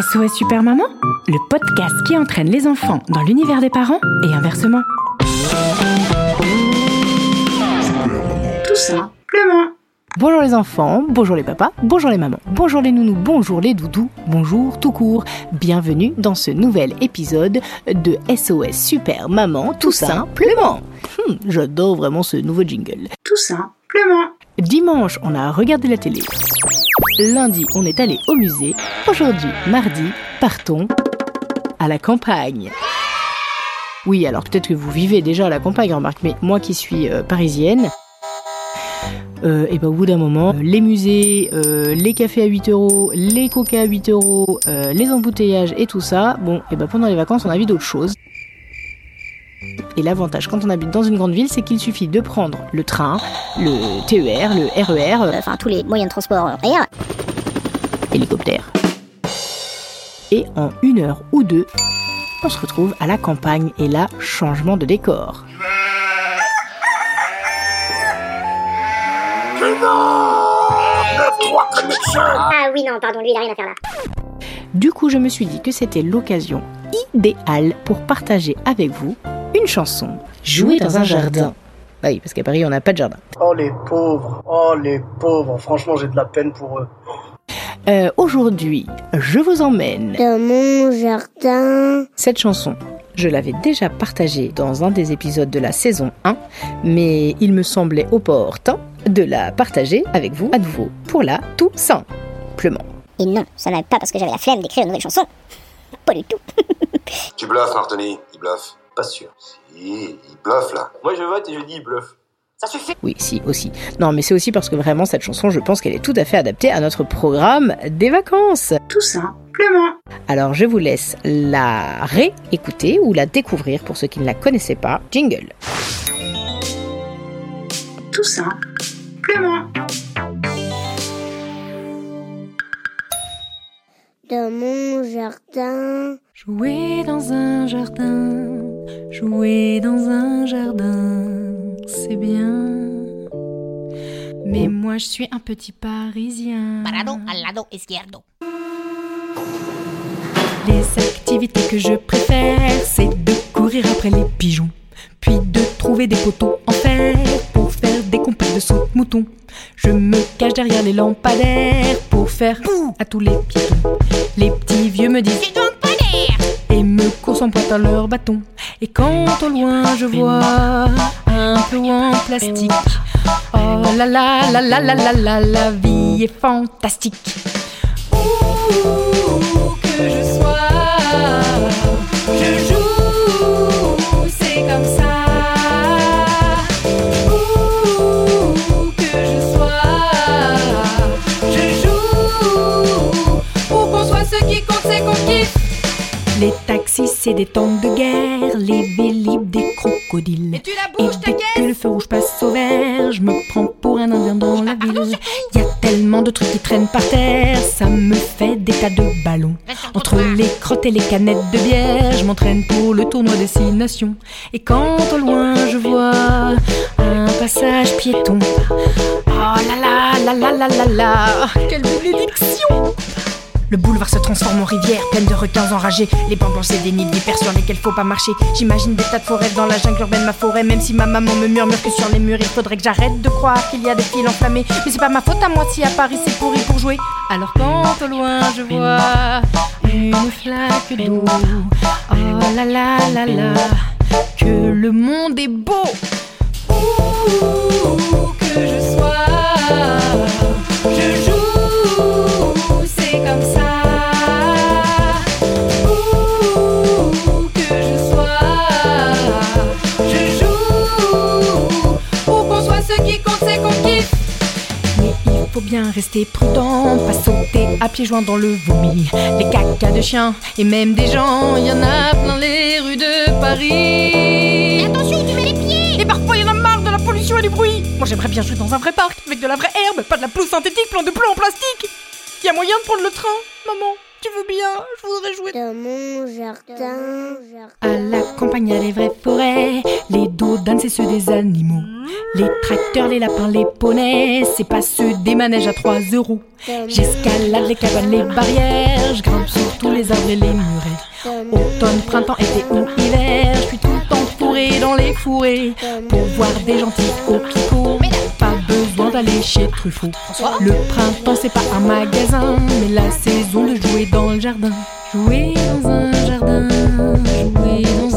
SOS Super Maman, le podcast qui entraîne les enfants dans l'univers des parents et inversement. Tout simplement. Bonjour les enfants, bonjour les papas, bonjour les mamans, bonjour les nounous, bonjour les doudous, bonjour tout court. Bienvenue dans ce nouvel épisode de SOS Super Maman tout simplement. Hmm, J'adore vraiment ce nouveau jingle. Tout simplement. Dimanche, on a regardé la télé. Lundi, on est allé au musée. Aujourd'hui, mardi, partons à la campagne. Oui, alors peut-être que vous vivez déjà à la campagne, remarque, mais moi qui suis euh, parisienne, euh, et ben au bout d'un moment, euh, les musées, les cafés à 8 euros, les coca à 8 euros, les embouteillages et tout ça, bon, et ben pendant les vacances, on a vu d'autres choses. Et l'avantage quand on habite dans une grande ville, c'est qu'il suffit de prendre le train, le TER, le RER, euh, enfin tous les moyens de transport aériens. Hélicoptère. Et en une heure ou deux, on se retrouve à la campagne et là, changement de décor. Ah oui, non, pardon, lui, il a rien à faire là. Du coup, je me suis dit que c'était l'occasion idéale pour partager avec vous une chanson jouée dans un jardin. Ah oui, parce qu'à Paris, on n'a pas de jardin. Oh les pauvres, oh les pauvres, franchement j'ai de la peine pour eux. Euh, Aujourd'hui, je vous emmène. Dans mon jardin. Cette chanson, je l'avais déjà partagée dans un des épisodes de la saison 1, mais il me semblait opportun de la partager avec vous à nouveau pour la tout simplement. Et non, ça n'est pas parce que j'avais la flemme d'écrire une nouvelle chanson. Pas du tout. Tu bluffes, Martoni, il bluffe. Pas sûr. Si, il bluffe là. Moi je vote et je dis il bluffe. Ça suffit. Oui, si, aussi. Non, mais c'est aussi parce que vraiment, cette chanson, je pense qu'elle est tout à fait adaptée à notre programme des vacances. Tout simplement. Alors, je vous laisse la réécouter ou la découvrir pour ceux qui ne la connaissaient pas. Jingle. Tout simplement. Dans mon jardin. Jouer dans un jardin, jouer dans un jardin, c'est bien. Mais moi je suis un petit parisien. Parado al lado izquierdo. Les activités que je préfère, c'est de courir après les pigeons, puis de trouver des poteaux en fer pour faire des compètes de saut mouton. Je me cache derrière les lampadaires pour faire bouh à tous les piétons. Les petits vieux me disent me courent en pointe à leur bâton. Et quand au loin je vois un peu en plastique, oh la la la la la la la, la vie est fantastique. Où que je sois, des tanks de guerre, les vélib, des crocodiles. Et tu la Et bouges, ta dès que le feu rouge passe au vert, je me prends pour un indien dans la ville. Y a tellement de trucs qui traînent par terre, ça me fait des tas de ballons. Entre les crottes et les canettes de bière, je m'entraîne pour le tournoi des six nations. Et quand au loin je vois un passage piéton, oh là là là là là là là, quelle bénédiction! Le boulevard se transforme en rivière, pleine de requins enragés. Les bancs blancs, c'est des nids d'hyper sur lesquels faut pas marcher. J'imagine des tas de forêts dans la jungle urbaine, ma forêt. Même si ma maman me murmure que sur les murs, il faudrait que j'arrête de croire qu'il y a des fils enflammés. Mais c'est pas ma faute à moi si à Paris c'est pourri pour jouer. Alors quand au loin je vois une flaque d'eau, oh là là là là, que le monde est beau. Où que je sois, bien rester prudent, pas sauter à pieds joints dans le vomi. Les cacas de chiens et même des gens, il y en a plein les rues de Paris. Attention, tu mets les pieds Et parfois il y en a marre de la pollution et du bruit. Moi j'aimerais bien jouer dans un vrai parc avec de la vraie herbe, pas de la pelouse synthétique plein de plomb en plastique. Y a moyen de prendre le train, maman. Tu veux bien Je voudrais jouer. Dans mon jardin. À la campagne, il y a les vraies forêts. Dodanes, c'est ceux des animaux. Les tracteurs, les lapins, les poneys, c'est pas ceux des manèges à 3 euros. J'escalade les cabanes, les barrières. Je grimpe sur tous les arbres et les murets. Automne, printemps, été ou hiver. Je suis tout le temps fourré dans les fourrés. Pour voir des gentils au. Pas besoin d'aller chez Truffaut. Le printemps, c'est pas un magasin, mais la saison de jouer dans le jardin. Jouer dans un jardin, jouer dans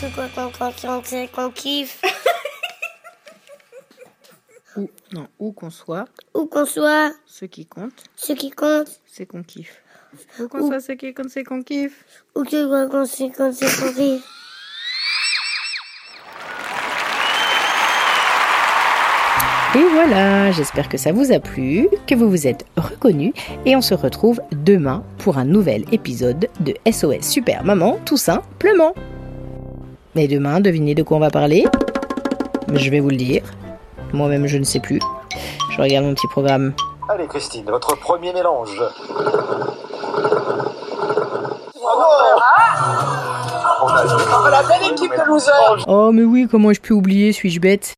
Quoi qu'on c'est qu'on kiffe Ou, non, où qu'on soit, Où qu'on soit, ce qui compte, ce qui compte, c'est qu'on kiffe. Où qu'on soit, ce qui compte, c'est qu'on kiffe. où que quoi qu'on c'est qu'on kiffe. Et voilà, j'espère que ça vous a plu, que vous vous êtes reconnus, et on se retrouve demain pour un nouvel épisode de SOS Super Maman, tout simplement. Et demain, devinez de quoi on va parler Je vais vous le dire. Moi-même, je ne sais plus. Je regarde mon petit programme. Allez Christine, votre premier mélange. On a la belle équipe de losers Oh, mais oui, comment je peux oublier Suis-je bête?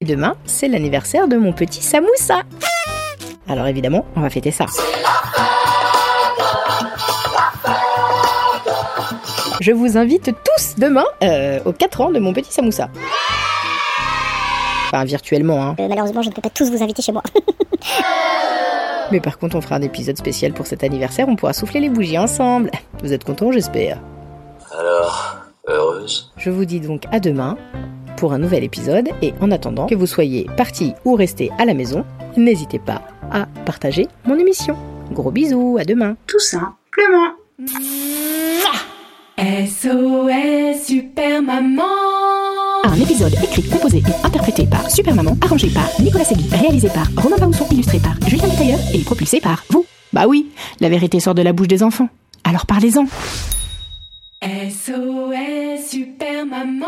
Et demain, c'est l'anniversaire de mon petit Samoussa. Alors évidemment, on va fêter ça. Je vous invite tous demain euh, aux 4 ans de mon petit Samoussa. Enfin, virtuellement, hein. Euh, malheureusement, je ne peux pas tous vous inviter chez moi. Mais par contre, on fera un épisode spécial pour cet anniversaire, on pourra souffler les bougies ensemble. Vous êtes contents, j'espère Alors, heureuse Je vous dis donc à demain pour un nouvel épisode et en attendant que vous soyez partis ou restés à la maison, n'hésitez pas à partager mon émission. Gros bisous, à demain. Tout simplement. SOS Super Maman. Un épisode écrit, composé et interprété par Super Maman, arrangé par Nicolas Segui, réalisé par Romain Baousson, illustré par Julien Tailleur et propulsé par vous. Bah oui, la vérité sort de la bouche des enfants. Alors parlez-en. SOS Super Maman.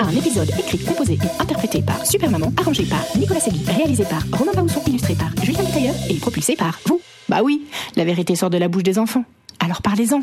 Un épisode écrit, composé et interprété par Super Maman, arrangé par Nicolas Segui, réalisé par Romain Baousson, illustré par Julien Tailleur et propulsé par vous. Bah oui, la vérité sort de la bouche des enfants. Alors parlez-en.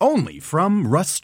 Only from Rust